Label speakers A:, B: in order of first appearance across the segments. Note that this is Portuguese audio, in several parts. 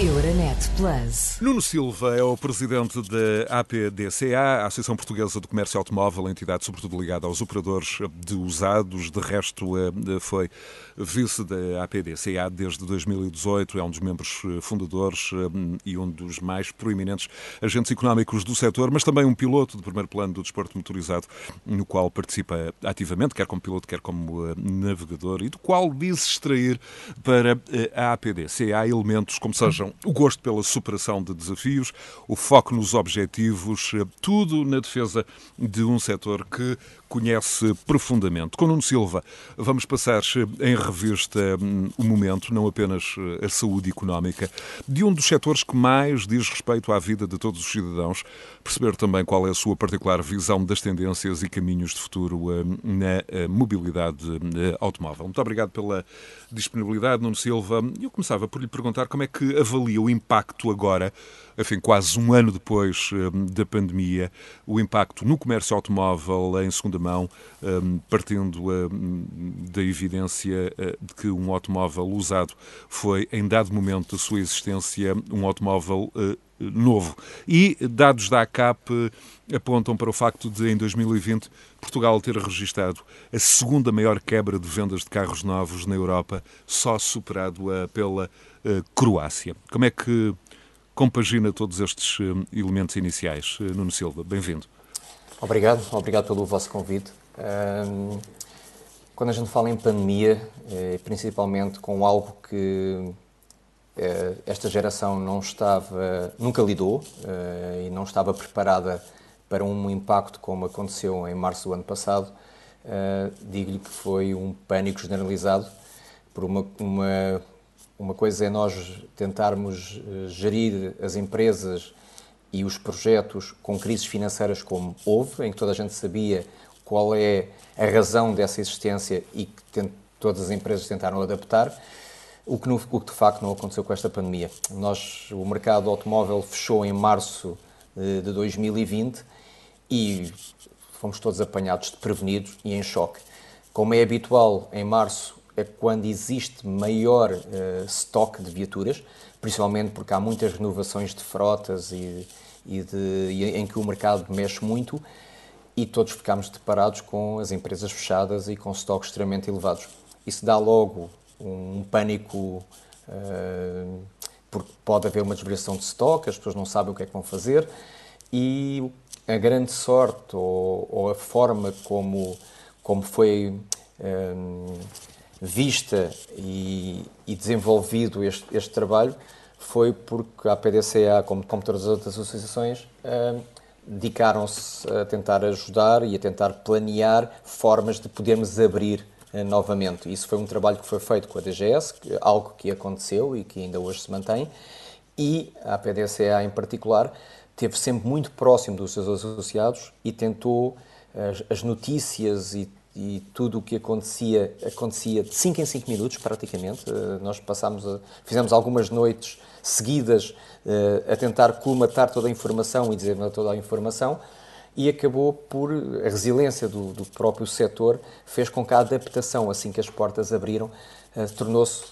A: Euronet Plus.
B: Nuno Silva é o presidente da APDCA, a Associação Portuguesa de Comércio Automóvel, entidade sobretudo ligada aos operadores de usados. De resto, eh, foi vice da APDCA desde 2018, é um dos membros eh, fundadores eh, e um dos mais proeminentes agentes económicos do setor, mas também um piloto de primeiro plano do desporto motorizado, no qual participa ativamente, quer como piloto, quer como navegador, e do qual diz extrair para a APDCA elementos como sejam o gosto pela superação de desafios, o foco nos objetivos, eh, tudo na defesa de um setor que conhece profundamente. Com Nuno Silva, vamos passar eh, em revista hum, o momento, não apenas eh, a saúde económica, de um dos setores que mais diz respeito à vida de todos os cidadãos, perceber também qual é a sua particular visão das tendências e caminhos de futuro na mobilidade automóvel. Muito obrigado pela disponibilidade, Nuno Silva. Eu começava por lhe perguntar como é que avalia o impacto agora, enfim, quase um ano depois hum, da pandemia, o impacto no comércio automóvel em segunda mão, hum, partindo hum, da evidência eh, de que um automóvel usado foi, em dado momento da sua existência, um automóvel eh, novo. E dados da ACAP apontam para o facto de, em 2020, Portugal ter registrado a segunda maior quebra de vendas de carros novos na Europa, só superado pela Croácia. Como é que compagina todos estes eh, elementos iniciais? Eh, Nuno Silva, bem-vindo.
C: Obrigado, obrigado pelo vosso convite. Quando a gente fala em pandemia, principalmente com algo que esta geração não estava, nunca lidou e não estava preparada para um impacto como aconteceu em março do ano passado, digo-lhe que foi um pânico generalizado por uma, uma uma coisa é nós tentarmos eh, gerir as empresas e os projetos com crises financeiras como houve, em que toda a gente sabia qual é a razão dessa existência e que todas as empresas tentaram adaptar, o que, o que de facto não aconteceu com esta pandemia. Nós, o mercado automóvel fechou em março de, de 2020 e fomos todos apanhados desprevenidos e em choque. Como é habitual, em março é quando existe maior uh, estoque de viaturas, principalmente porque há muitas renovações de frotas e, e, de, e em que o mercado mexe muito e todos ficamos deparados com as empresas fechadas e com estoques extremamente elevados. Isso dá logo um pânico, uh, porque pode haver uma desvariação de estoque, as pessoas não sabem o que é que vão fazer e a grande sorte ou, ou a forma como, como foi. Um, eh, vista e, e desenvolvido este, este, trabalho foi porque a PDCA, como, como todas as outras associações, uh, dedicaram-se a tentar ajudar e a tentar planear formas de podermos abrir uh, novamente. Isso foi um trabalho que foi feito com a DGS, algo que aconteceu e que ainda hoje se mantém, e a PDCA em particular esteve sempre muito próximo dos seus associados e tentou as, as notícias e e tudo o que acontecia acontecia de 5 em 5 minutos praticamente. Uh, nós passámos a, fizemos algumas noites seguidas uh, a tentar colmatar toda a informação e dizer toda a informação e acabou por a resiliência do, do próprio setor fez com que a adaptação assim que as portas abriram uh, tornou-se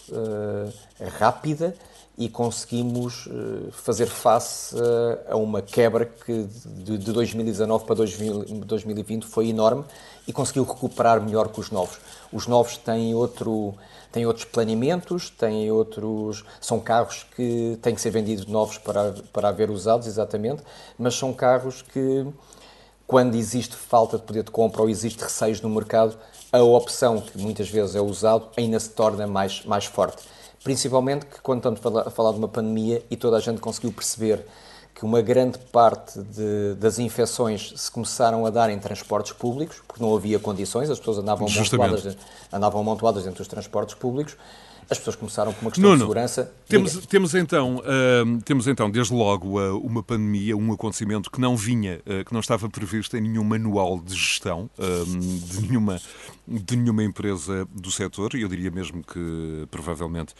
C: rápida e conseguimos fazer face a uma quebra que de 2019 para 2020 foi enorme e conseguiu recuperar melhor que os novos. Os novos têm outro têm outros planeamentos, têm outros são carros que têm que ser vendidos novos para para haver usados exatamente, mas são carros que quando existe falta de poder de compra ou existe receios no mercado, a opção que muitas vezes é usado ainda se torna mais mais forte. Principalmente que quando estamos a falar de uma pandemia e toda a gente conseguiu perceber que uma grande parte de, das infecções se começaram a dar em transportes públicos, porque não havia condições, as pessoas andavam amontoadas, andavam dentro dos transportes públicos, as pessoas começaram com uma questão Nuno, de segurança.
B: Temos, temos, então, uh, temos então, desde logo, uh, uma pandemia, um acontecimento que não vinha, uh, que não estava previsto em nenhum manual de gestão de, nenhuma, de nenhuma empresa do setor, e eu diria mesmo que provavelmente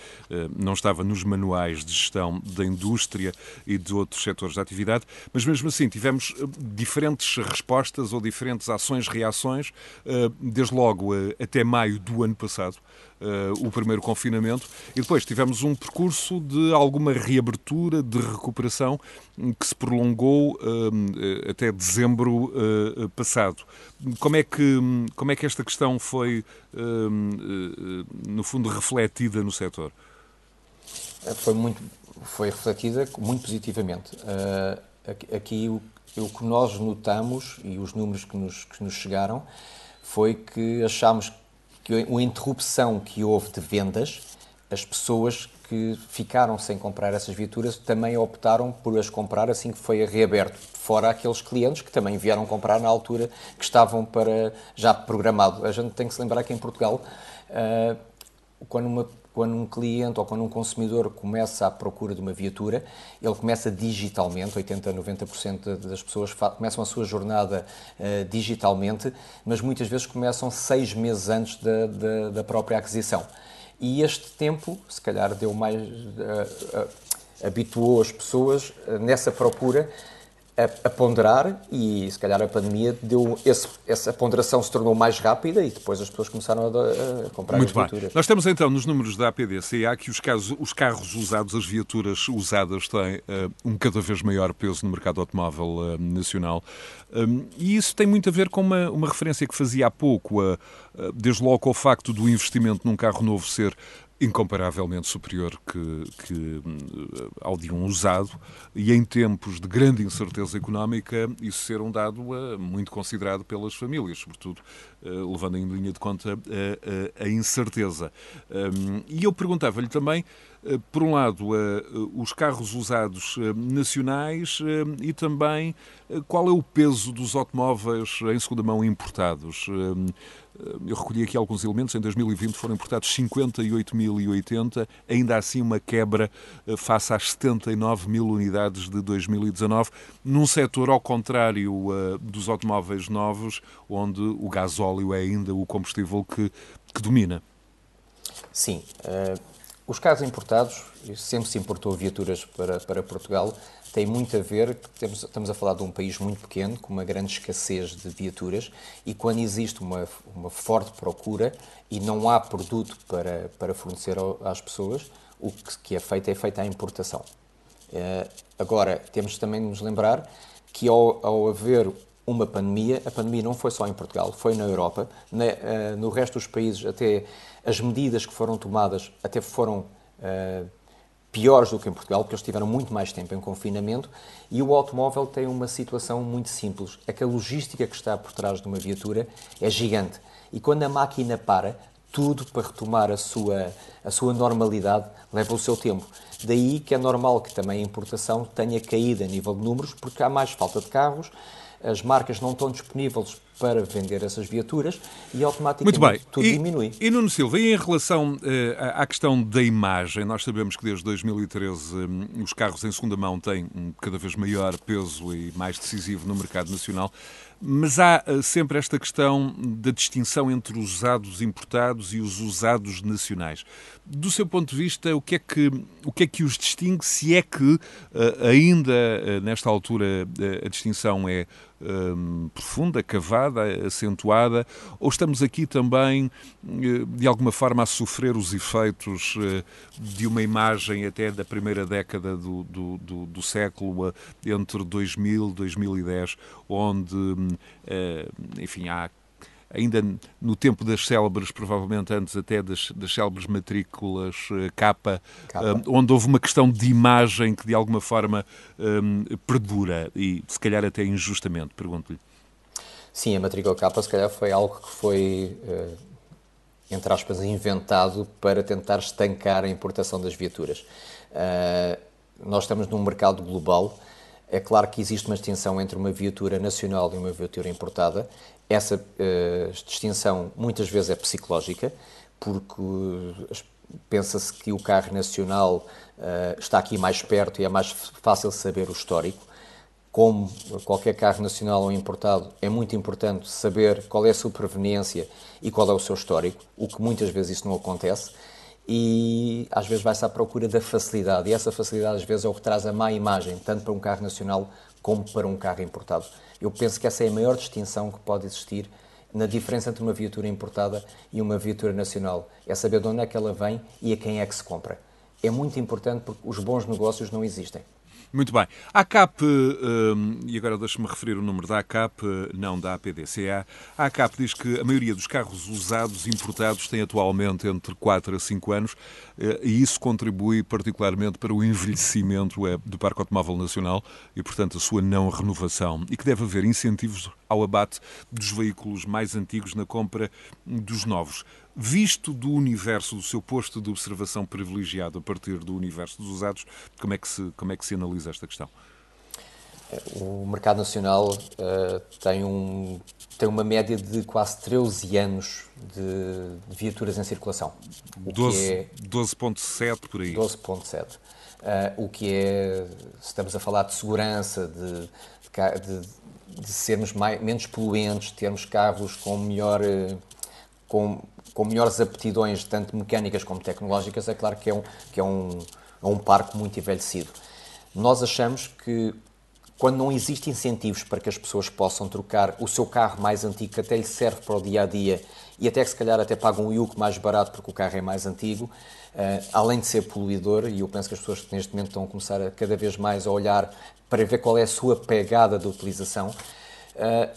B: não estava nos manuais de gestão da indústria e de outros setores de atividade, mas mesmo assim tivemos diferentes respostas ou diferentes ações, reações, desde logo até maio do ano passado. O primeiro confinamento e depois tivemos um percurso de alguma reabertura, de recuperação que se prolongou uh, até dezembro uh, passado. Como é, que, como é que esta questão foi, no fundo, refletida no setor?
C: Foi, muito, foi refletida muito positivamente. aqui o, o que nós notamos e os números que nos, que nos chegaram foi que achámos que a interrupção que houve de vendas, as pessoas que ficaram sem comprar essas viaturas também optaram por as comprar assim que foi reaberto, fora aqueles clientes que também vieram comprar na altura que estavam para já programado. A gente tem que se lembrar que em Portugal, uh, quando uma quando um cliente ou quando um consumidor começa à procura de uma viatura, ele começa digitalmente, 80% a 90% das pessoas começam a sua jornada uh, digitalmente, mas muitas vezes começam seis meses antes da, da, da própria aquisição. E este tempo, se calhar, deu mais. Uh, uh, habituou as pessoas nessa procura a, a, ponderar e se calhar a pandemia deu esse, essa ponderação se tornou mais rápida e depois as pessoas começaram a, a comprar
B: Muito
C: as viaturas.
B: Bem. Nós temos então nos números da APDCA que os, casos, os carros usados, as viaturas usadas têm uh, um cada vez maior peso no mercado automóvel uh, nacional um, e isso tem muito a ver com uma, uma referência que fazia há pouco, uh, desde logo ao facto do investimento num carro novo ser incomparavelmente superior que, que, hum, ao de um usado e em tempos de grande incerteza económica isso ser um dado uh, muito considerado pelas famílias, sobretudo uh, levando em linha de conta a, a, incerteza. Um, e eu perguntava-lhe também eh, por um lado, eh, os carros usados eh, nacionais e também qual é o peso dos automóveis em segunda mão importados. Eu recolhi aqui alguns elementos. Em 2020 foram importados 58.080, ainda assim uma quebra face às 79 mil unidades de 2019, num setor ao contrário dos automóveis novos, onde o gasóleo é ainda o combustível que, que domina.
C: Sim. Uh os carros importados, sempre se importou viaturas para, para Portugal, tem muito a ver, temos, estamos a falar de um país muito pequeno, com uma grande escassez de viaturas, e quando existe uma, uma forte procura e não há produto para, para fornecer às pessoas, o que, que é feito é feita a importação. Uh, agora, temos também de nos lembrar que ao, ao haver uma pandemia, a pandemia não foi só em Portugal, foi na Europa, na, uh, no resto dos países até as medidas que foram tomadas até foram uh, piores do que em Portugal, porque eles tiveram muito mais tempo em confinamento e o automóvel tem uma situação muito simples. É que a logística que está por trás de uma viatura é gigante. E quando a máquina para, tudo para retomar a sua, a sua normalidade leva o seu tempo. Daí que é normal que também a importação tenha caído a nível de números, porque há mais falta de carros, as marcas não estão disponíveis para vender essas viaturas e automaticamente
B: Muito bem.
C: tudo
B: e,
C: diminui.
B: E Nuno Silva, e em relação uh, à questão da imagem, nós sabemos que desde 2013 um, os carros em segunda mão têm um cada vez maior peso e mais decisivo no mercado nacional. Mas há uh, sempre esta questão da distinção entre os usados importados e os usados nacionais. Do seu ponto de vista, o que é que, o que, é que os distingue, se é que uh, ainda nesta altura a distinção é um, profunda, cavada, acentuada, ou estamos aqui também, de alguma forma, a sofrer os efeitos de uma imagem até da primeira década do, do, do, do século, entre 2000 e 2010, onde hum, eh, enfim, há ainda no tempo das célebres, provavelmente antes até das, das célebres matrículas uh, capa, um, onde houve uma questão de imagem que de alguma forma um, perdura e se calhar até injustamente, pergunto-lhe.
C: Sim, a matrícula capa se calhar foi algo que foi, entre aspas, inventado para tentar estancar a importação das viaturas. Nós estamos num mercado global é claro que existe uma distinção entre uma viatura nacional e uma viatura importada. Essa uh, distinção muitas vezes é psicológica, porque pensa-se que o carro nacional uh, está aqui mais perto e é mais fácil saber o histórico. Como qualquer carro nacional ou importado, é muito importante saber qual é a sua proveniência e qual é o seu histórico, o que muitas vezes isso não acontece e às vezes vai-se à procura da facilidade, e essa facilidade às vezes é o que traz a má imagem, tanto para um carro nacional como para um carro importado. Eu penso que essa é a maior distinção que pode existir na diferença entre uma viatura importada e uma viatura nacional. É saber de onde é que ela vem e a quem é que se compra. É muito importante porque os bons negócios não existem.
B: Muito bem. A ACAP, hum, e agora deixe-me referir o número da ACAP, não da APDCA. A ACAP diz que a maioria dos carros usados importados tem atualmente entre 4 a 5 anos eh, e isso contribui particularmente para o envelhecimento eh, do Parque Automóvel Nacional e, portanto, a sua não renovação. E que deve haver incentivos ao abate dos veículos mais antigos na compra dos novos visto do universo, do seu posto de observação privilegiado a partir do universo dos usados, como é que se, como é que se analisa esta questão?
C: O mercado nacional uh, tem, um, tem uma média de quase 13 anos de viaturas em circulação.
B: 12,7
C: é, por aí. 12,7. Uh, eh, o que é, estamos a falar de segurança, de, de, de sermos mais, menos poluentes, termos carros com melhor, uh, com com melhores aptidões, tanto mecânicas como tecnológicas, é claro que é um, que é um, é um parque muito envelhecido. Nós achamos que quando não existem incentivos para que as pessoas possam trocar o seu carro mais antigo, que até lhe serve para o dia a dia, e até que se calhar até pagam um IUC mais barato porque o carro é mais antigo, uh, além de ser poluidor, e eu penso que as pessoas neste momento estão a começar a cada vez mais a olhar para ver qual é a sua pegada de utilização, uh,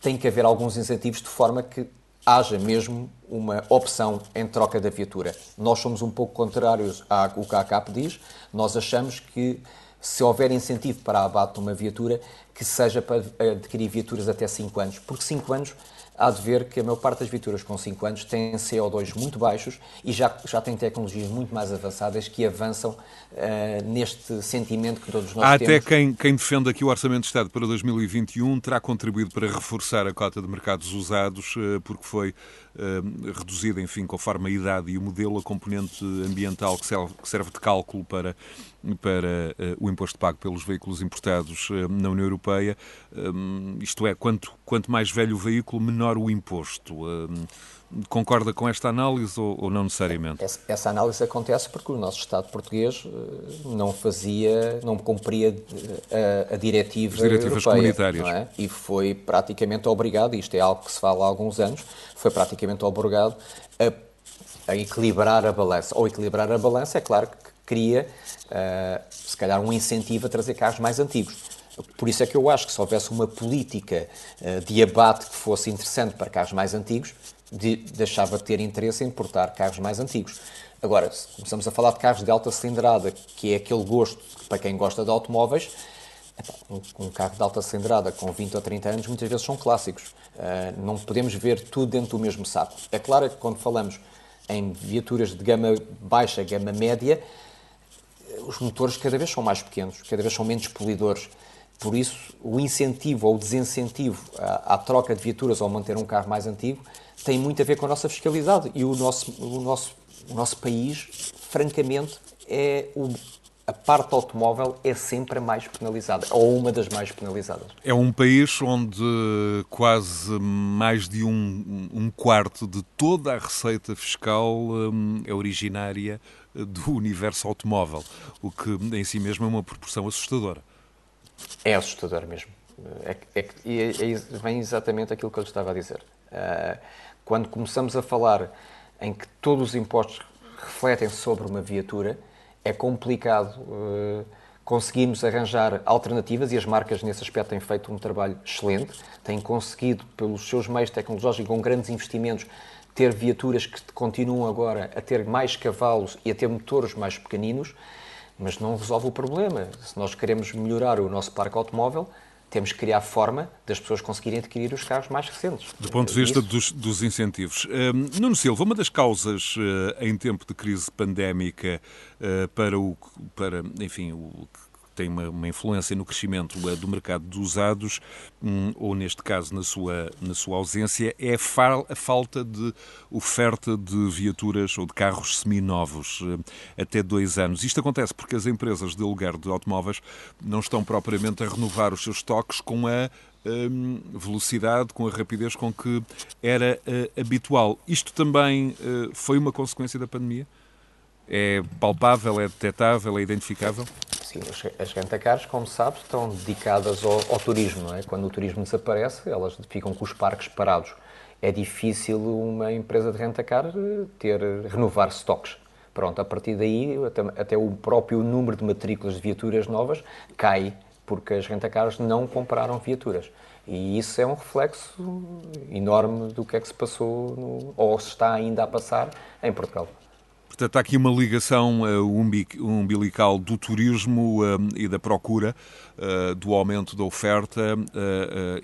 C: tem que haver alguns incentivos de forma que haja mesmo uma opção em troca da viatura. Nós somos um pouco contrários ao que a ACAP diz. Nós achamos que se houver incentivo para abate de uma viatura, que seja para adquirir viaturas até 5 anos, porque 5 anos há de ver que a maior parte das viaturas com 5 anos têm CO2 muito baixos e já, já têm tecnologias muito mais avançadas que avançam uh, neste sentimento que todos nós
B: há
C: temos.
B: Há até quem, quem defende aqui o Orçamento de Estado para 2021 terá contribuído para reforçar a cota de mercados usados, uh, porque foi uh, reduzida, enfim, conforme a idade e o modelo, a componente ambiental que serve, que serve de cálculo para, para o imposto pago pelos veículos importados na União Europeia. isto é, quanto, quanto mais velho o veículo, menor o imposto. Concorda com esta análise ou, ou não necessariamente?
C: Essa, essa, análise acontece porque o nosso Estado português eh, não fazia, não cumpria eh, a, a diretiva
B: As diretivas
C: europeia,
B: comunitárias.
C: É? E foi praticamente obrigado, isto é algo que se fala há alguns anos, foi praticamente obrigado a, a equilibrar a balança. Ou equilibrar a balança, é claro que cria, uh, se calhar, um incentivo a trazer carros mais antigos por isso é que eu acho que se houvesse uma política de abate que fosse interessante para carros mais antigos, de, deixava de ter interesse em importar carros mais antigos. Agora, se começamos a falar de carros de alta cilindrada, que é aquele gosto para quem gosta de automóveis, um, carro de alta cilindrada com 20 ou 30 anos muitas vezes são clássicos. Uh, não podemos ver tudo dentro do mesmo saco. É claro que quando falamos em viaturas de gama baixa, gama média, os motores cada vez são mais pequenos, cada vez são menos polidores. Por isso, o incentivo ou o desincentivo à, troca de viaturas ou manter um carro mais antigo tem muito a ver com a nossa fiscalidade. E o nosso, o nosso, o nosso país, francamente, é o, a parte automóvel é sempre a mais penalizada, ou uma das mais penalizadas.
B: É um país onde quase mais de um, um quarto de toda a receita fiscal hum, é originária do universo automóvel, o que em si mesmo é uma proporção assustadora.
C: É assustador mesmo. É, é, é, vem exatamente aquilo que eu estava a dizer. Uh, quando começamos a falar em que todos os impostos refletem sobre uma viatura, é complicado uh, conseguirmos arranjar alternativas e as marcas nesse aspecto têm feito um trabalho excelente, têm conseguido, pelos seus meios tecnológicos, com grandes investimentos, ter viaturas que continuam agora a ter mais cavalos e a ter motores mais pequeninos mas não resolve o problema. Se nós queremos melhorar o nosso parque automóvel, temos que criar forma das pessoas conseguirem adquirir os carros mais recentes.
B: Do ponto de vista dos, dos, incentivos. Uh, Nuno Silva, uma das causas uh, em tempo de crise pandémica uh, para, o, para enfim, o tem uma, uma, influência no crescimento eh, do mercado dos usados, um, ou neste caso na sua, na sua ausência, é a, a falta de oferta de viaturas ou de carros seminovos eh, até dois anos. Isto acontece porque as empresas de aluguer de automóveis não estão propriamente a renovar os seus estoques com a um, velocidade, com a rapidez com que era uh, habitual. Isto também uh, foi uma consequência da pandemia? É palpável, é detectável, é identificável?
C: Sim, as rentacares, como sabes, estão dedicadas ao, ao, turismo. É? Quando o turismo desaparece, elas ficam com os parques parados. é difícil uma empresa de rentacar eh, ter, renovar estoques. Pronto, a partir daí, até, até o próprio número de matrículas de viaturas novas cai, porque as rentacars não compraram viaturas. E isso é um reflexo enorme do que é que se passou, no, ou se está ainda a passar em Portugal.
B: Portanto, há aqui uma ligação uh, umbilical do turismo uh, e da procura, uh, do aumento da oferta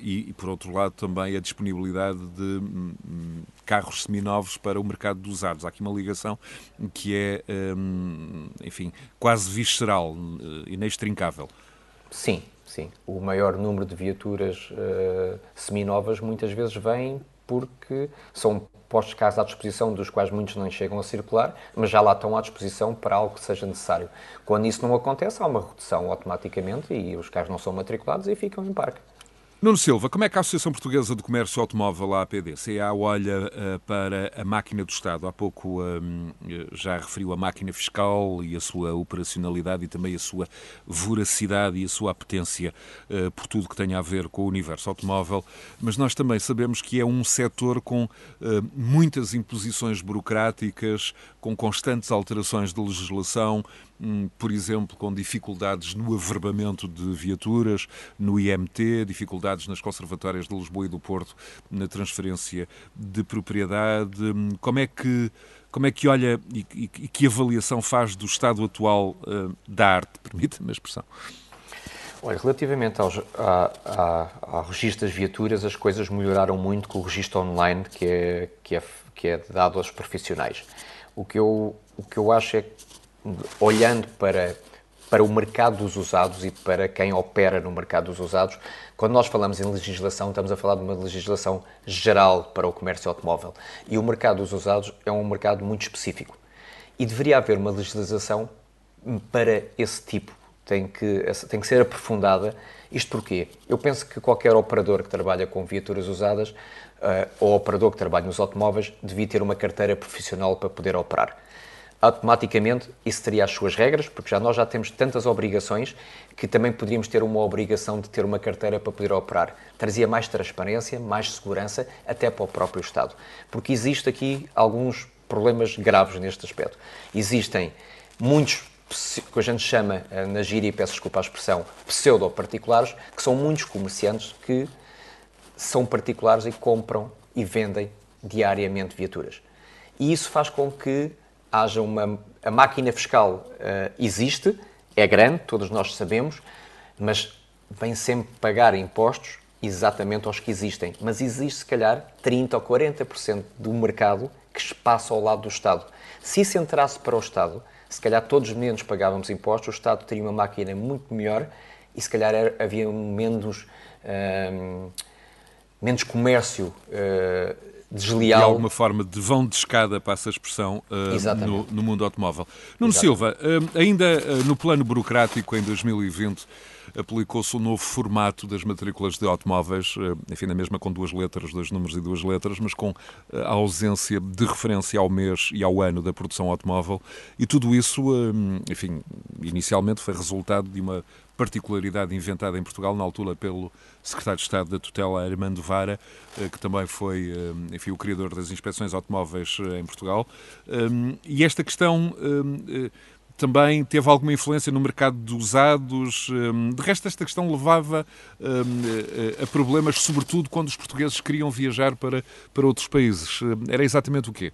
B: e, por outro lado, também a disponibilidade de um, carros seminovos para o mercado dos usados. Há aqui uma ligação que é, um, enfim, quase visceral, inextrincável.
C: Sim, sim. O maior número de viaturas seminovas muitas vezes vem porque são postos de carros à disposição, dos quais muitos não chegam a circular, mas já lá estão à disposição para algo que seja necessário. Quando isso não acontece, há uma redução automaticamente e os carros não são matriculados e ficam em parque.
B: Nuno Silva, como é que a Associação Portuguesa de Comércio Automóvel, a APDCA, olha uh, para a máquina do Estado? Há pouco um, já referiu a máquina fiscal e a sua operacionalidade e também a sua voracidade e a sua apetência uh, por tudo que tenha a ver com o universo automóvel, mas nós também sabemos que é um setor com uh, muitas imposições burocráticas, com constantes alterações de legislação, Hum, por exemplo, com dificuldades no averbamento de viaturas, no IMT, dificuldades nas conservatórias de Lisboa e do Porto na transferência de propriedade. Hum, como é que como é que olha e, e, que avaliação faz do estado atual uh, da arte, permita-me a expressão?
C: Olha, relativamente aos, a, a, ao registro das viaturas, as coisas melhoraram muito com o registro online que é, que é, que é dado aos profissionais. O que eu, o que eu acho é olhando para, para o mercado dos usados e para quem opera no mercado dos usados, quando nós falamos em legislação, estamos a falar de uma legislação geral para o comércio automóvel. E o mercado dos usados é um mercado muito específico. E deveria haver uma legislação para esse tipo. Tem que, tem que ser aprofundada. Isto porquê? Eu penso que qualquer operador que trabalha com viaturas usadas uh, ou operador que trabalha nos automóveis devia ter uma carteira profissional para poder operar automaticamente isso teria as suas regras, porque já nós já temos tantas obrigações que também poderíamos ter uma obrigação de ter uma carteira para poder operar. Trazia mais transparência, mais segurança, até para o próprio Estado. Porque existe aqui alguns problemas graves neste aspecto. Existem muitos que a gente chama eh, na gíria, e peço desculpa a expressão, pseudo-particulares, que são muitos comerciantes que são particulares e compram e vendem diariamente viaturas. E isso faz com que haja uma. A máquina fiscal uh, existe, é grande, todos nós sabemos, mas vem sempre pagar impostos exatamente aos que existem. Mas existe, se calhar, 30% ou 40% do mercado que passa ao lado do Estado. Se isso entrasse para o Estado, se calhar todos menos pagávamos impostos, o Estado teria uma máquina muito melhor e se calhar havia menos, uh, menos comércio uh, desleal.
B: De alguma forma de vão de escada, passa a expressão, uh, no, no, mundo automóvel. Nuno Silva, uh, ainda no plano burocrático, em 2020, aplicou-se o um novo formato das matrículas de automóveis, enfim, na mesma com duas letras, dois números e duas letras, mas com a ausência de referência ao mês e ao ano da produção automóvel. E tudo isso, enfim, inicialmente foi resultado de uma particularidade inventada em Portugal, na altura pelo secretário de Estado da tutela, Armando Vara, eh, que também foi eh, enfim, o criador das inspeções automóveis eh, em Portugal. E esta questão também teve alguma influência no mercado de usados. De resto, esta questão levava a problemas, sobretudo quando os portugueses queriam viajar para, para outros países. Era exatamente o quê?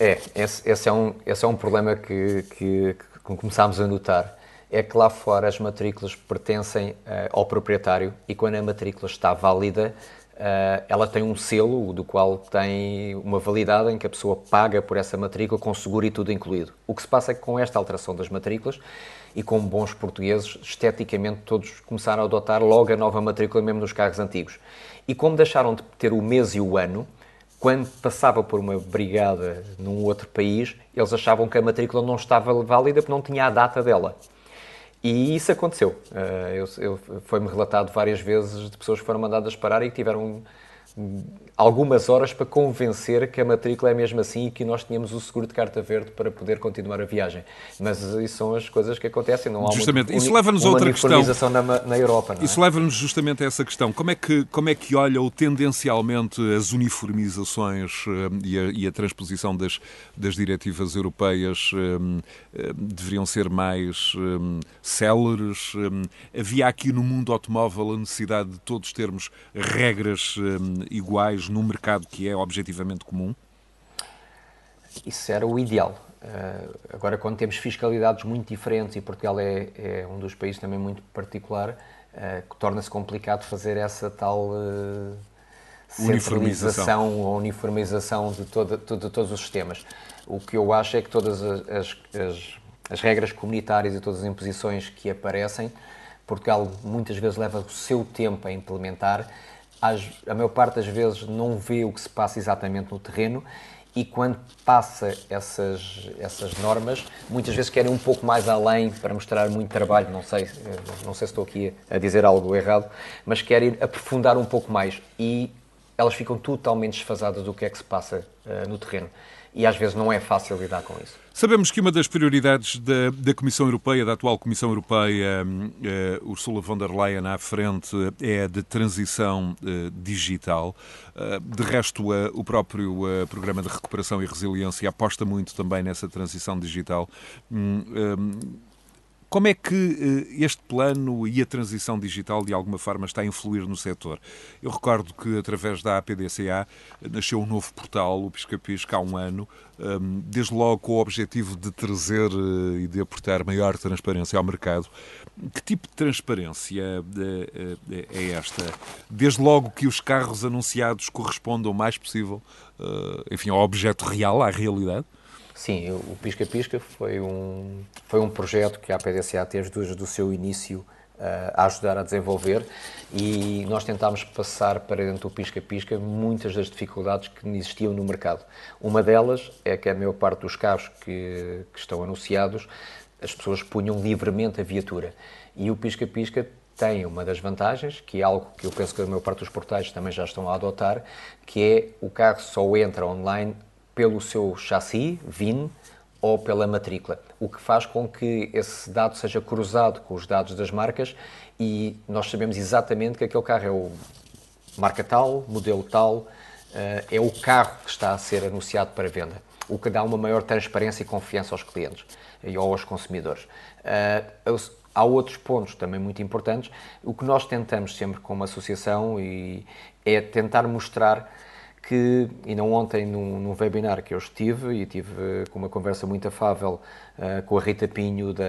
C: É, esse, esse é, um, esse é um problema que, que, que começámos a notar é que lá fora as matrículas pertencem uh, ao proprietário e quando a matrícula está válida, uh, ela tem um selo do qual tem uma validade em que a pessoa paga por essa matrícula com seguro e tudo incluído. O que se passa é que com esta alteração das matrículas e com bons portugueses, esteticamente todos começaram a adotar logo a nova matrícula mesmo nos carros antigos. E como deixaram de ter o mês e o ano, quando passava por uma brigada num outro país, eles achavam que a matrícula não estava válida porque não tinha a data dela. E isso aconteceu. Uh, Foi-me relatado várias vezes de pessoas que foram mandadas parar e que tiveram algumas horas para convencer que a matrícula é mesmo assim e que nós tínhamos o seguro de carta verde para poder continuar a viagem. Mas isso são as coisas que acontecem, não há
B: justamente. isso leva-nos a outra questão.
C: na, na Europa.
B: É? Isso leva-nos justamente a essa questão. Como é que, como é que olham tendencialmente as uniformizações uh, e, a, e, a, transposição das, das diretivas europeias uh, uh, deveriam ser mais céleres? havia aqui no mundo automóvel a necessidade de todos termos regras iguais no mercado que é objetivamente comum?
C: Isso era o ideal. Uh, agora, quando temos fiscalidades muito diferentes e Portugal é, é um dos países também muito particular, uh, torna-se complicado fazer essa tal uh, centralização ou uniformização de, toda, de, de, todos os sistemas. O que eu acho é que todas as, as, as regras comunitárias e todas as imposições que aparecem, Portugal muitas vezes leva o seu tempo a implementar a maior parte das vezes não vê o que se passa exatamente no terreno e quando passa essas, essas normas, muitas vezes querem um pouco mais além para mostrar muito trabalho, não sei, não sei se estou aqui a dizer algo errado, mas querem aprofundar um pouco mais e elas ficam totalmente desfasadas do que é que se passa uh, no terreno e às vezes não é fácil lidar com isso.
B: Sabemos que uma das prioridades da, da Comissão Europeia, da atual Comissão Europeia, uh, Ursula von der Leyen à frente, é a de transição uh, digital. Uh, de resto, o próprio Programa de Recuperação e Resiliência aposta muito também nessa transição digital. Um, como é que eh, este plano e a transição digital de alguma forma está a influir no setor? Eu recordo que através da APDCA nasceu um novo portal, o Pisca Pisca, há um ano, desde logo com o objetivo de trazer eh, e de aportar maior transparência ao mercado. Que tipo de transparência eh, é esta? Desde logo que os carros anunciados correspondam o mais possível, enfim, ao objeto real, à realidade?
C: Sim, o Pisca Pisca foi um, foi um projeto que a PDCA teve desde o seu início uh, a ajudar a desenvolver e nós tentámos passar para dentro do Pisca Pisca muitas das dificuldades que existiam no mercado. Uma delas é que a maior parte dos carros que, que estão anunciados as pessoas punham livremente a viatura e o Pisca Pisca tem uma das vantagens, que é algo que eu penso que a maior parte dos portais também já estão a adotar, que é o carro só entra online pelo seu chassi, VIN, ou pela matrícula, o que faz com que esse dado seja cruzado com os dados das marcas e nós sabemos exatamente que aquele carro é o marca tal, modelo tal, eh, é o carro que está a ser anunciado para venda, o que dá uma maior transparência e confiança aos clientes e aos consumidores. Eh, há outros pontos também muito importantes. O que nós tentamos sempre como associação é tentar mostrar que, e não ontem, num, num, webinar que eu estive, e tive com uma conversa muito afável uh, com a Rita Pinho da,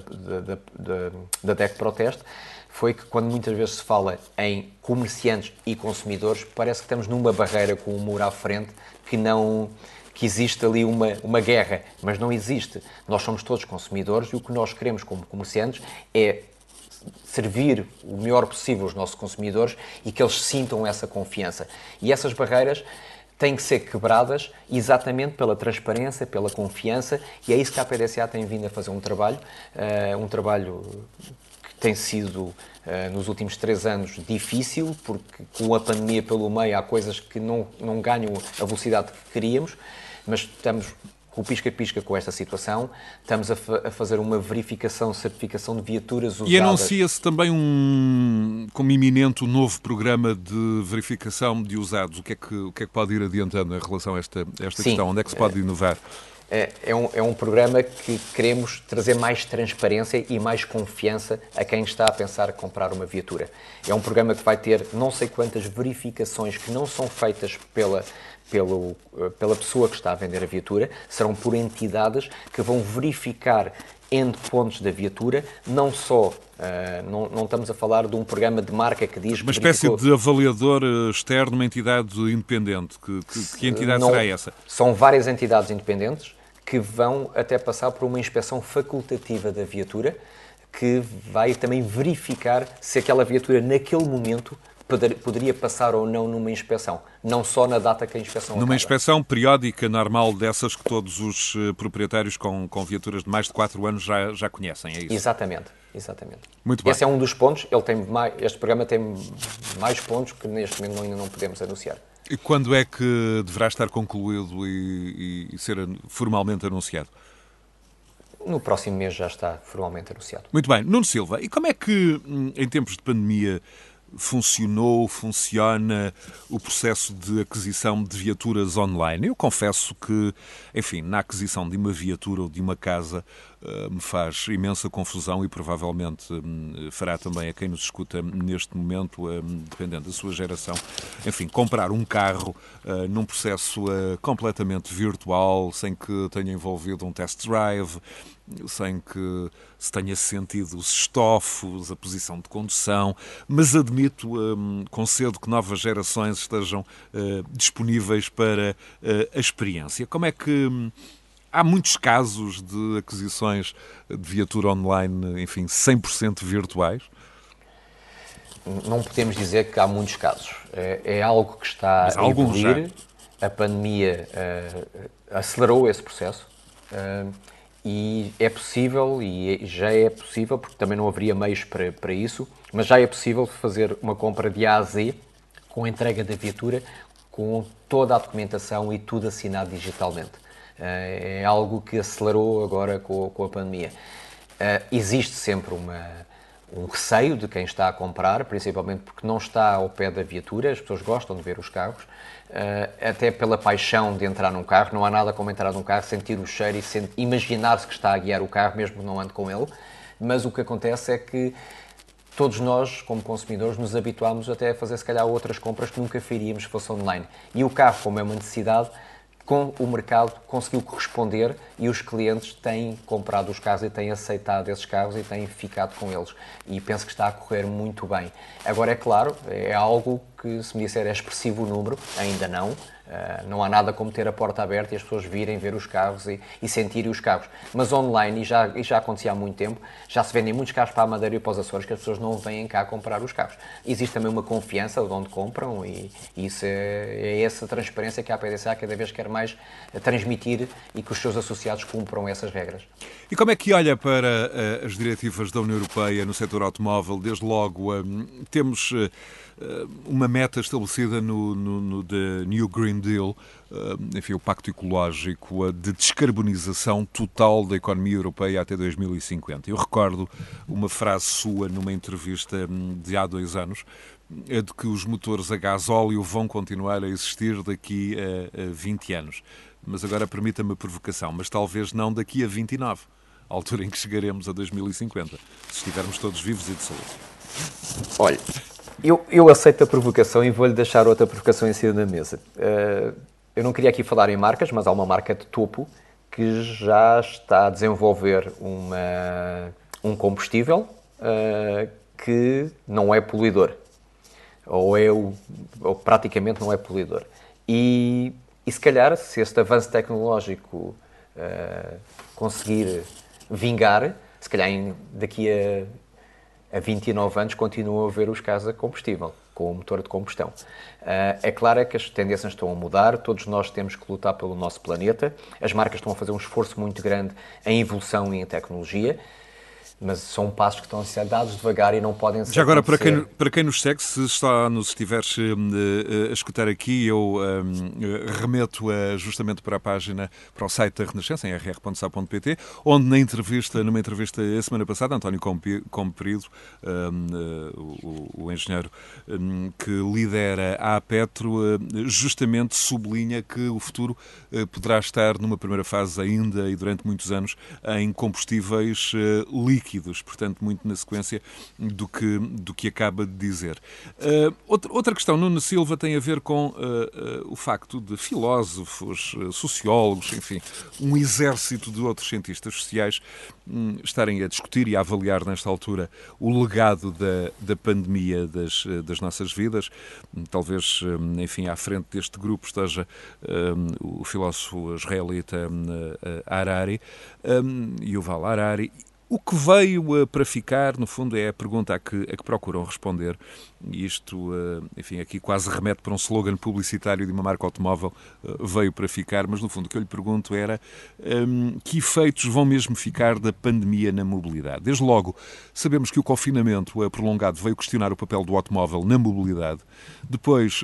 C: da, da, da, da DEC Proteste, foi que quando muitas vezes se fala em comerciantes e consumidores, parece que estamos numa barreira com um muro à frente que não que existe ali uma, uma guerra, mas não existe. Nós somos todos consumidores e o que nós queremos como comerciantes é servir o melhor possível os nossos consumidores e que eles sintam essa confiança. E essas barreiras têm que ser quebradas exatamente pela transparência, pela confiança, e é isso que a PDCA tem vindo a fazer um trabalho, uh, um trabalho que tem sido uh, nos últimos três anos difícil, porque com a pandemia pelo meio há coisas que não, não ganham a velocidade que queríamos, mas estamos com o pisca-pisca com esta situação. Estamos a, fa a, fazer uma verificação, certificação de viaturas usadas.
B: E anuncia-se também um, como iminente, um novo programa de verificação de usados. O que é que, o que, é que pode ir adiantando em relação a esta, esta questão? Onde é que se pode inovar?
C: É, é, um, é um programa que queremos trazer mais transparência e mais confiança a quem está a pensar comprar uma viatura. É um programa que vai ter não sei quantas verificações que não são feitas pela, pelo, eh, pela pessoa que está a vender a viatura, serão por entidades que vão verificar endpoints da viatura, não só, uh, não, não, estamos a falar de um programa de marca que diz...
B: Uma espécie verificou... de avaliador eh, externo, uma entidade independente. Que, que, que entidade
C: não,
B: será essa?
C: São várias entidades independentes que vão até passar por uma inspeção facultativa da viatura, que vai também verificar se aquela viatura, naquele momento, poderia passar ou não numa inspeção, não só na data que a inspeção
B: Numa
C: acaba.
B: inspeção periódica, normal, dessas que todos os eh, proprietários com, com viaturas de mais de 4 anos já, já conhecem, é isso?
C: Exatamente, exatamente.
B: Muito bem.
C: Esse é um dos pontos, ele tem mais, este programa tem mais pontos que neste momento ainda não podemos anunciar.
B: E quando é que deverá estar concluído e, e, e ser formalmente anunciado?
C: No próximo mês já está formalmente anunciado.
B: Muito bem. Nuno Silva, e como é que, hum, em tempos de pandemia, funcionou, funciona o processo de aquisição de viaturas online. Eu confesso que, enfim, na aquisição de uma viatura ou de uma casa uh, me faz imensa confusão e provavelmente um, fará também a quem nos escuta neste momento, um, dependendo da sua geração, enfim, comprar um carro uh, num processo completamente virtual, sem que tenha envolvido um test drive, sem que se tenha sentido os estofos, a posição de condução, mas admito, um, concedo que novas gerações estejam uh, disponíveis para uh, a experiência. Como é que. Um, há muitos casos de aquisições de viatura online, enfim, 100% virtuais?
C: Não podemos dizer que há muitos casos. É, é algo que está
B: Mas a evoluir.
C: Já. A pandemia uh, acelerou esse processo. Uh, e é possível, e já é possível, porque também não haveria meios para, para isso, mas já é possível fazer uma compra de A a Z com a entrega da viatura, com toda a documentação e tudo assinado digitalmente. É algo que acelerou agora com, com a pandemia. Eh, existe sempre uma, um receio de quem está a comprar, principalmente porque não está ao pé da viatura, as pessoas gostam de ver os carros, uh, até pela paixão de entrar num carro. Não há nada como entrar num carro, sentir o cheiro e imaginar-se que está a guiar o carro, mesmo que não ande com ele. Mas o que acontece é que todos nós, como consumidores, nos habituámos até a fazer, se calhar, outras compras que nunca faríamos se fosse online. E o carro, como é uma necessidade, com o mercado conseguiu corresponder e os clientes têm comprado os carros e têm aceitado esses carros e têm ficado com eles. E penso que está a correr muito bem. Agora, é claro, é algo que, se me disser é expressivo o número, ainda não. Uh, não há nada como ter a porta aberta e as pessoas virem ver os carros e, e sentirem os carros. Mas online, e já, e já acontecia há muito tempo, já se vendem muitos carros para a Madeira e para os Açores que as pessoas não vêm cá comprar os carros. Existe também uma confiança de onde compram e, e isso é, é, essa transparência que a PDCA cada vez quer mais transmitir e que os seus associados cumpram essas regras.
B: E como é que olha para uh, as diretivas da União Europeia no setor automóvel? Desde logo, uh, temos uma meta estabelecida no, no, no The New Green Deal, enfim, o Pacto Ecológico, de descarbonização total da economia europeia até 2050. Eu recordo uma frase sua numa entrevista hum, de há dois anos, é de que os motores a gás óleo vão continuar a existir daqui a, a 20 anos. Mas agora permita-me a provocação, mas talvez não daqui a 29 à altura em que chegaremos a 2050, se estivermos todos vivos e de saúde.
C: Olha, eu, eu aceito a provocação e vou-lhe deixar outra provocação em cima da mesa. Uh, eu não queria aqui falar em marcas, mas há uma marca de topo que já está a desenvolver uma, um combustível uh, que não é poluidor. Ou, é o, ou praticamente não é poluidor. E, e se calhar, se este avanço tecnológico uh, conseguir vingar, se calhar daqui a, a 29 anos continuam a ver os carros a combustível, com o motor de combustão. Uh, é claro que as tendências estão a mudar, todos nós temos que lutar pelo nosso planeta, as marcas estão a fazer um esforço muito grande em evolução e em tecnologia, mas são passos que estão a ser dados devagar e não podem ser.
B: Já agora, para quem, para quem nos segue, se está, nos estiveres uh, a escutar aqui, eu uh, remeto uh, justamente para a página, para o site da Renascença, em rr.sa.pt, onde na entrevista, numa entrevista a semana passada, António Comprido, o, o, engenheiro que lidera a Petro, justamente sublinha que o futuro poderá estar numa primeira fase ainda e durante muitos anos em combustíveis líquidos líquidos, portanto, muito na sequência do que, do que acaba de dizer. Uh, outra, outra questão, Nuno Silva, tem a ver com uh, uh, o facto de filósofos, sociólogos, enfim, um exército de outros cientistas sociais um, estarem a discutir e a avaliar nesta altura o legado da, da pandemia das, das nossas vidas. Talvez, enfim, à frente deste grupo esteja um, o filósofo israelita um, Harari, um, Yuval Harari, O que veio para ficar, no fundo, é a pergunta a que, a que procuram responder. Isto, enfim, aqui quase remete para um slogan publicitário de uma marca automóvel, veio para ficar, mas no fundo o que eu lhe pergunto era um, que efeitos vão mesmo ficar da pandemia na mobilidade. Desde logo, sabemos que o confinamento prolongado veio questionar o papel do automóvel na mobilidade. Depois,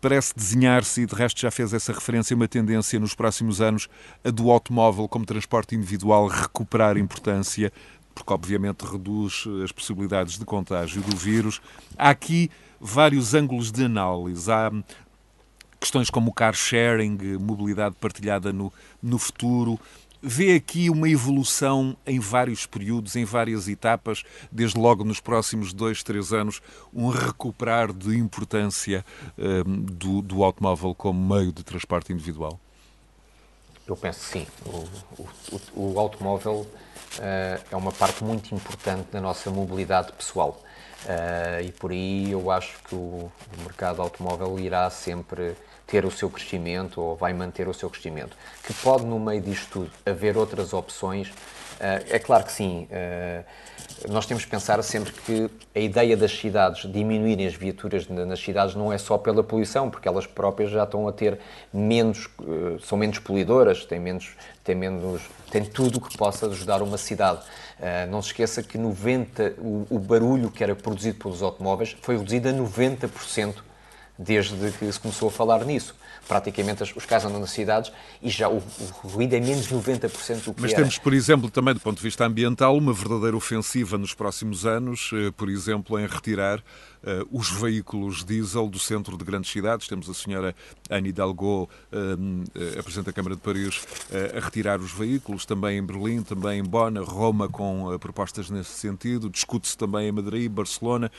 B: parece desenhar-se, e de resto já fez essa referência, uma tendência nos próximos anos a do automóvel como transporte individual recuperar importância, porque obviamente reduz as possibilidades de contágio do vírus. Há aqui vários ângulos de análise. Há questões como o car sharing, mobilidade partilhada no, no futuro, vê aqui uma evolução em vários períodos, em várias etapas, desde logo nos próximos dois, três anos, um recuperar de importância um, do, do, automóvel como meio de transporte individual?
C: Eu penso que sim. O, o, o automóvel uh, é uma parte muito importante da nossa mobilidade pessoal. Uh, e por aí eu acho que o, o mercado automóvel irá sempre ter o seu crescimento ou vai manter o seu crescimento. Que pode, no meio disto tudo, haver outras opções? Uh, é claro que sim. Uh, nós temos que pensar sempre que a ideia das cidades diminuírem as viaturas nas cidades não é só pela poluição, porque elas próprias já estão a ter menos, uh, são menos poluidoras, têm menos, têm menos, têm tudo o que possa ajudar uma cidade. não se esqueça que 90, o, o barulho que era produzido pelos automóveis foi reduzido a 90% desde que se começou a falar nisso. Praticamente os carros andam nas cidades e já o, o ruído é menos de 90% do que
B: Mas
C: era.
B: temos, por exemplo, também do ponto de vista ambiental, uma verdadeira ofensiva nos próximos anos, eh, por exemplo, em retirar os veículos diesel do centro de grandes cidades. Temos a senhora Anne Hidalgo, uh, a Presidente da Câmara de Paris, a retirar os veículos, também em Berlim, também em Bonn, Roma com propostas nesse sentido. Discute-se também em Madrid, Barcelona.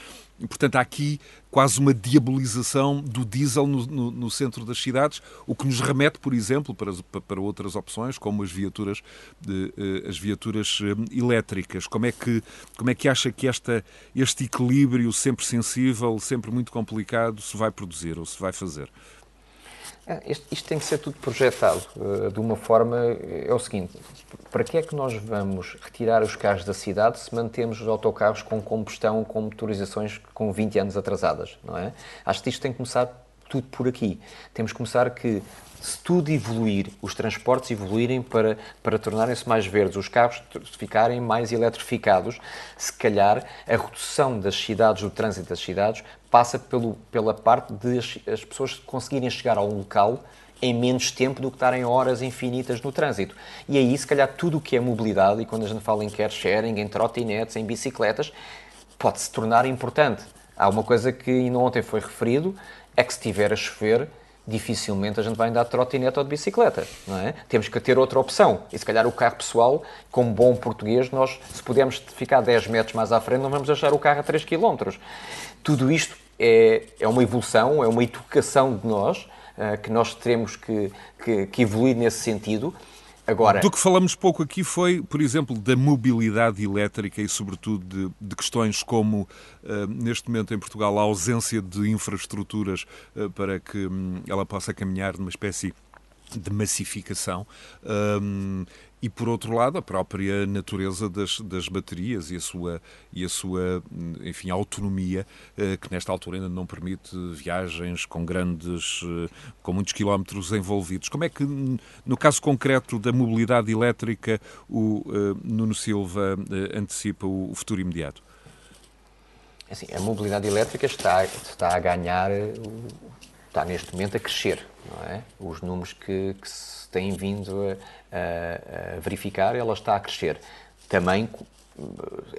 B: Portanto, há aqui quase uma diabolização do diesel no, no, no, centro das cidades, o que nos remete, por exemplo, para, para outras opções, como as viaturas, de, as viaturas elétricas. Como é que, como é que acha que esta, este equilíbrio sempre sensível sempre muito complicado, se vai produzir ou se vai fazer?
C: Isto, isto, tem que ser tudo projetado uh, de uma forma. É o seguinte: para que é que nós vamos retirar os carros da cidade se mantemos os autocarros com combustão, com motorizações com 20 anos atrasadas? Não é? Acho que isto tem que começar tudo por aqui. Temos que começar que se tudo evoluir, os transportes evoluírem para, para tornarem-se mais verdes, os carros ficarem mais eletrificados, se calhar a redução das cidades, do trânsito das cidades, passa pelo, pela parte de as, as pessoas conseguirem chegar a um local em menos tempo do que estarem horas infinitas no trânsito. E aí, se calhar, tudo o que é mobilidade, e quando a gente fala em car sharing, em trotinetes, em bicicletas, pode se tornar importante. Há uma coisa que ainda ontem foi referido, é que se estiver a chover, dificilmente a gente vai andar de trotinete ou de bicicleta, não é? Temos que ter outra opção. E se calhar o carro pessoal, como bom português, nós, se pudermos ficar 10 metros mais à frente, não vamos deixar o carro a 3 km. Tudo isto é, é uma evolução, é uma educação de nós, uh, que nós teremos que, que, que evoluir nesse sentido. Agora...
B: Do que falamos pouco aqui foi, por exemplo, da mobilidade elétrica e, sobretudo, de, de questões como, uh, neste momento em Portugal, a ausência de infraestruturas uh, para que um, ela possa caminhar numa espécie de massificação. Um, e por outro lado a própria natureza das, das baterias e a sua e a sua enfim autonomia eh, que nesta altura ainda não permite viagens com grandes eh, com muitos quilómetros envolvidos como é que no caso concreto da mobilidade elétrica o uh, Nuno Silva antecipa o futuro imediato
C: assim, a mobilidade elétrica está está a ganhar está neste momento a crescer não é os números que, que se têm vindo a a, verificar, ela está a crescer. Também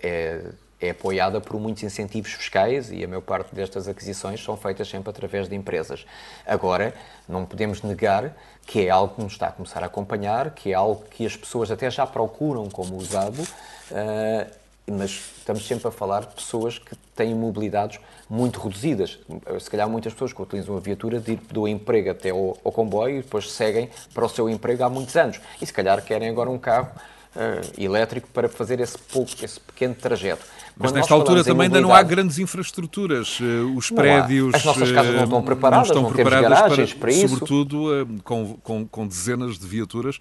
C: é, é apoiada por muitos incentivos fiscais e a maior parte destas aquisições são feitas sempre através de empresas. Agora, não podemos negar que é algo que nos está a começar a acompanhar, que é algo que as pessoas até já procuram como usado, uh, mas estamos sempre a falar de pessoas que têm mobilidades muito reduzidas. Se calhar muitas pessoas que utilizam a viatura do emprego até ao, ao, comboio e depois seguem para o seu emprego há muitos anos. E se calhar querem agora um carro uh, elétrico para fazer esse, pouco, esse pequeno trajeto.
B: Mas Quando nesta altura também ainda não há grandes infraestruturas. Eh, os prédios.
C: As nossas casas não estão preparadas, não, estão não preparadas para, para, isso.
B: Sobretudo eh, com, com, com, dezenas de viaturas,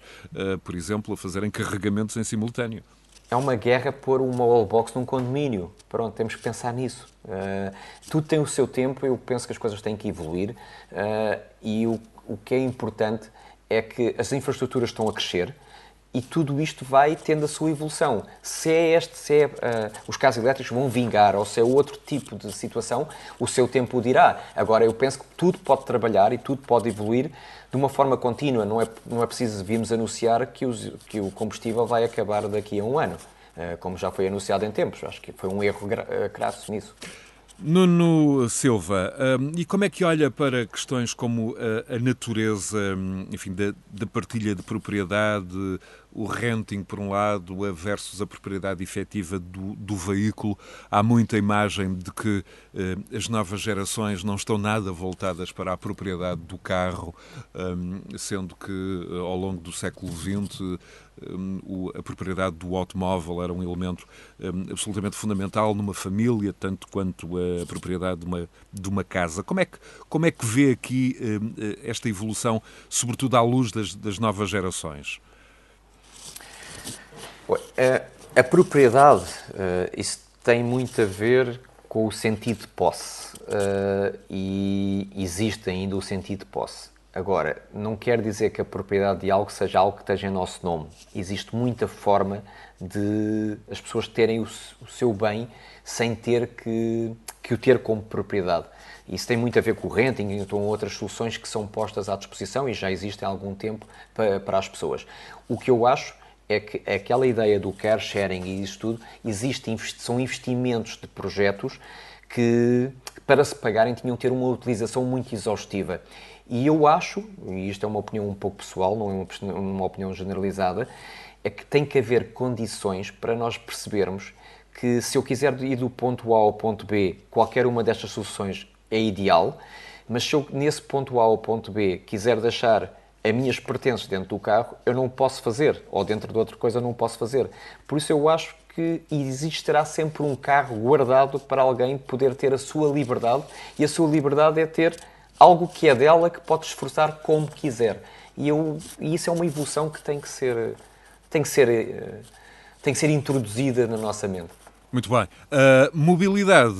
B: por exemplo, a fazerem carregamentos em simultâneo.
C: É uma guerra pôr uma wallbox num condomínio. Pronto, temos que pensar nisso. Uh, tudo tem o seu tempo, eu penso que as coisas têm que evoluir uh, e o, o que é importante é que as infraestruturas estão a crescer e tudo isto vai tendo a sua evolução. Se é este, se é, uh, os carros elétricos vão vingar ou se é outro tipo de situação, o seu tempo o dirá. Agora, eu penso que tudo pode trabalhar e tudo pode evoluir de uma forma contínua. Não é, não é preciso virmos anunciar que, os, que o combustível vai acabar daqui a um ano, uh, como já foi anunciado em tempos. Acho que foi um erro uh, crasso nisso.
B: Nuno Silva, um, e como é que olha para questões como a, a natureza, hum, enfim, da, da, partilha de propriedade, o renting por um lado versus a propriedade efetiva do, do veículo? Há muita imagem de que uh, as novas gerações não estão nada voltadas para a propriedade do carro, sendo que uh, ao longo do século XX a propriedade do automóvel era um elemento absolutamente fundamental numa família, tanto quanto a propriedade de uma, de uma casa. Como é, que, como é que vê aqui esta evolução, sobretudo à luz das, das novas gerações?
C: A, a propriedade, uh, isso tem muito a ver com o sentido de posse. Uh, e existe ainda o sentido de posse. Agora, não quer dizer que a propriedade de algo seja algo que esteja em nosso nome. Existe muita forma de as pessoas terem o, seu bem sem ter que, que o ter como propriedade. Isso tem muito a ver com o renting então outras soluções que são postas à disposição e já existem há algum tempo para, para as pessoas. O que eu acho é que aquela ideia do care sharing e isso tudo, existe, são investimentos de projetos que, para se pagarem, tinham que ter uma utilização muito exaustiva. E eu acho, e isto é uma opinião um pouco pessoal, não é uma, opinião generalizada, é que tem que haver condições para nós percebermos que se eu quiser ir do ponto A ao ponto B, qualquer uma destas soluções é ideal, mas se eu nesse ponto A ao ponto B quiser deixar as minhas pertences dentro do carro, eu não posso fazer, ou dentro de outra coisa não posso fazer. Por isso eu acho que existirá sempre um carro guardado para alguém poder ter a sua liberdade, e a sua liberdade é ter algo que é dela que pode esforçar como quiser. E, eu, e isso é uma evolução que tem que ser, tem que ser, eh, tem que ser introduzida na nossa mente.
B: Muito bem. A mobilidade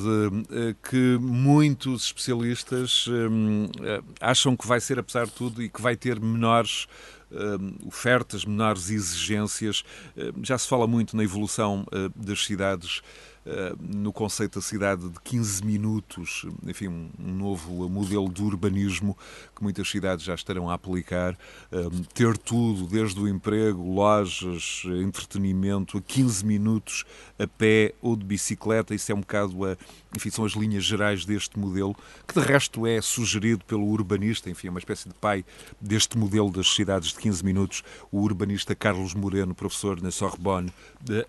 B: eh, que muitos especialistas eh, acham que vai ser, apesar de tudo, e que vai ter menores ofertas, menores exigências. Já se fala muito na evolução das cidades no conceito da cidade de 15 minutos, enfim, um novo modelo de urbanismo que muitas cidades já estarão a aplicar, eh, ter tudo, desde o emprego, lojas, entretenimento, a 15 minutos a pé ou de bicicleta, isso é um bocado a, enfim, são as linhas gerais deste modelo, que de resto é sugerido pelo urbanista, enfim, é uma espécie de pai deste modelo das cidades de 15 minutos, o urbanista Carlos Moreno, professor na Sorbonne,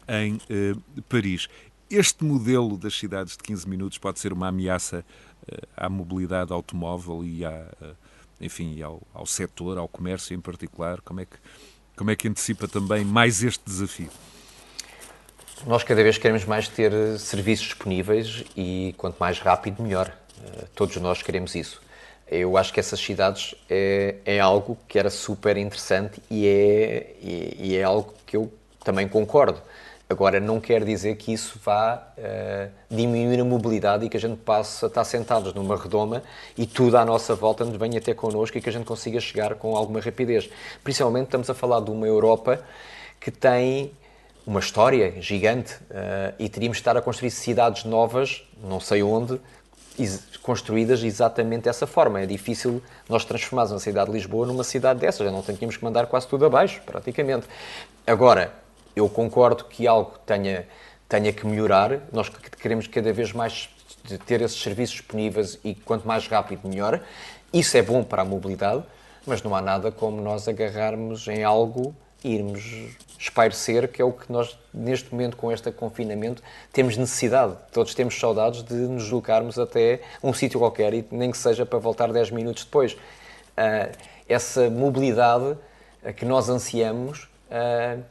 B: em eh, Paris. Este modelo das cidades de 15 minutos pode ser uma ameaça uh, à mobilidade automóvel e à, uh, enfim, ao, ao setor, ao comércio em particular? Como é, que, como é que antecipa também mais este desafio?
C: Nós cada vez queremos mais ter serviços disponíveis e quanto mais rápido, melhor. Todos nós queremos isso. Eu acho que essas cidades é, é algo que era super interessante e é, e, e é algo que eu também concordo. Agora, não quer dizer que isso vá uh, diminuir a mobilidade e que a gente passe a estar sentados numa redoma e tudo à nossa volta nos venha até connosco e que a gente consiga chegar com alguma rapidez. Principalmente estamos a falar de uma Europa que tem uma história gigante uh, e teríamos de estar a construir cidades novas, não sei onde, construídas exatamente dessa forma. É difícil nós transformarmos uma cidade de Lisboa numa cidade dessas, já não tínhamos que mandar quase tudo abaixo, praticamente. Agora, eu concordo que algo tenha, tenha que melhorar. Nós queremos cada vez mais ter esses serviços disponíveis e quanto mais rápido, melhor. Isso é bom para a mobilidade, mas não há nada como nós agarrarmos em algo e irmos espairecer, que é o que nós, neste momento, com este confinamento, temos necessidade. Todos temos saudades de nos deslocarmos até um sítio qualquer e nem que seja para voltar 10 minutos depois. Uh, essa mobilidade que nós ansiamos uh,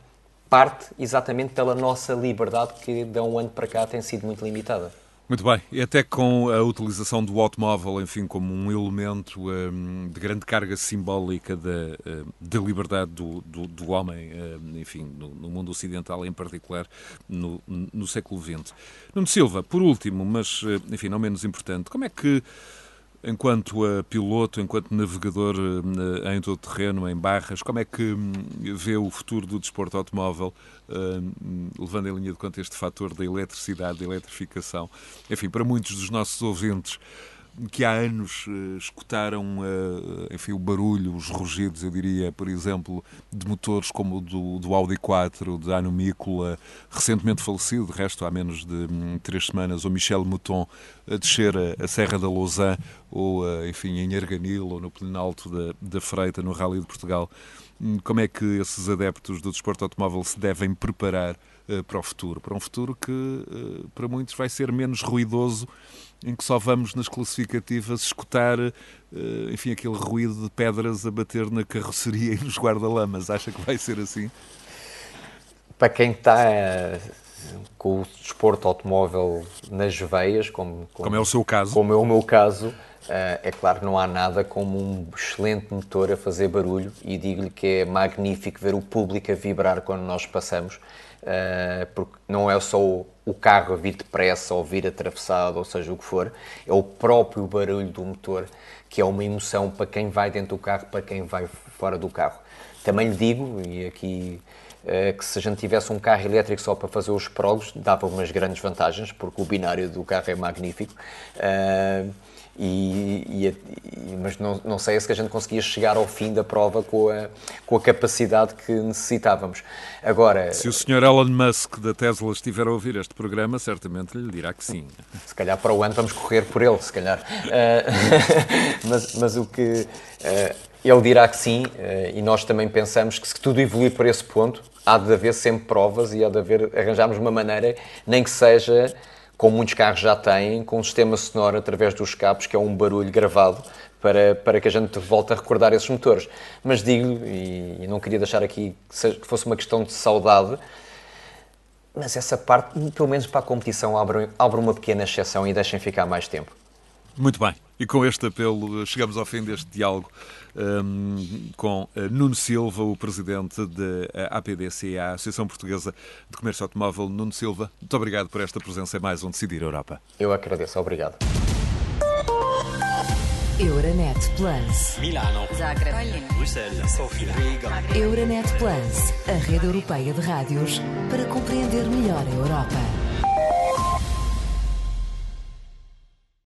C: parte exatamente pela nossa liberdade que de um ano para cá tem sido muito limitada.
B: Muito bem, e até com a utilização do automóvel, enfim, como um elemento um, de grande carga simbólica da, hum, da liberdade do, do, do homem, um, enfim, no, no, mundo ocidental, em particular no, no século XX. Nuno Silva, por último, mas, hum, enfim, não menos importante, como é que enquanto uh, piloto, enquanto navegador uh, em todo terreno, em barras, como é que um, vê o futuro do desporto automóvel, uh, levando em linha de conta este fator da eletricidade, da eletrificação? Enfim, para muitos dos nossos ouvintes, que há anos uh, escutaram uh, enfim, o barulho, os rugidos, eu diria, por exemplo, de motores como o do, do Audi 4, de Ano Mícola, recentemente falecido, de resto há menos de um, três semanas, o Michel Mouton, a descer a, Serra da Lausanne, ou uh, enfim, em Arganil, ou no Planalto da, da Freita, no Rally de Portugal. Hum, como é que esses adeptos do desporto automóvel se devem preparar para o futuro? Para um futuro que, para muitos, vai ser menos ruidoso em que só vamos nas classificativas escutar, eh, enfim, aquele ruído de pedras a bater na carroceria e nos guarda-lamas. Acha que vai ser assim?
C: Para quem está eh, com o desporto automóvel nas veias, como,
B: como, como é o seu caso,
C: como é o meu caso, eh, é claro que não há nada como um excelente motor a fazer barulho e digo-lhe que é magnífico ver o público a vibrar quando nós passamos, porque não é só o carro vir depressa ou vir atravessado, ou seja o que for, é o próprio barulho do motor que é uma emoção para quem vai dentro do carro, para quem vai fora do carro. Também lhe digo, e aqui eh, que se a gente tivesse um carro elétrico só para fazer os prólogos, dava umas grandes vantagens, porque o binário do carro é magnífico. Uh, e, e, mas não, não sei se a gente conseguia chegar ao fim da prova com a, com a capacidade que necessitávamos. Agora,
B: se o Sr. Elon Musk da Tesla estiver a ouvir este programa, certamente lhe dirá que sim.
C: Se calhar para o ano vamos correr por ele, se calhar. Uh, mas, mas o que uh, ele dirá que sim, uh, e nós também pensamos que se tudo evoluir para esse ponto, há de haver sempre provas e há de haver arranjarmos uma maneira, nem que seja como muitos carros já têm, com um sistema sonoro através dos escapes, que é um barulho gravado, para, para que a gente volte a recordar esses motores. Mas digo, e, e não queria deixar aqui que, seja, que, fosse uma questão de saudade, mas essa parte, pelo menos para a competição, abre, abre uma pequena exceção e deixem ficar mais tempo.
B: Muito bem. E com este apelo chegamos ao fim deste diálogo um, com uh, Nuno Silva, o presidente da APDC, a Associação Portuguesa de Comércio Automóvel. Nuno Silva, muito obrigado por esta presença em mais um Decidir Europa.
C: Eu agradeço, obrigado.
A: Euronet Plus.
D: Milano. Zagreb. Bruxelas. Sofia. Riga.
A: Euronet Plus, a rede europeia de rádios para compreender melhor a Europa.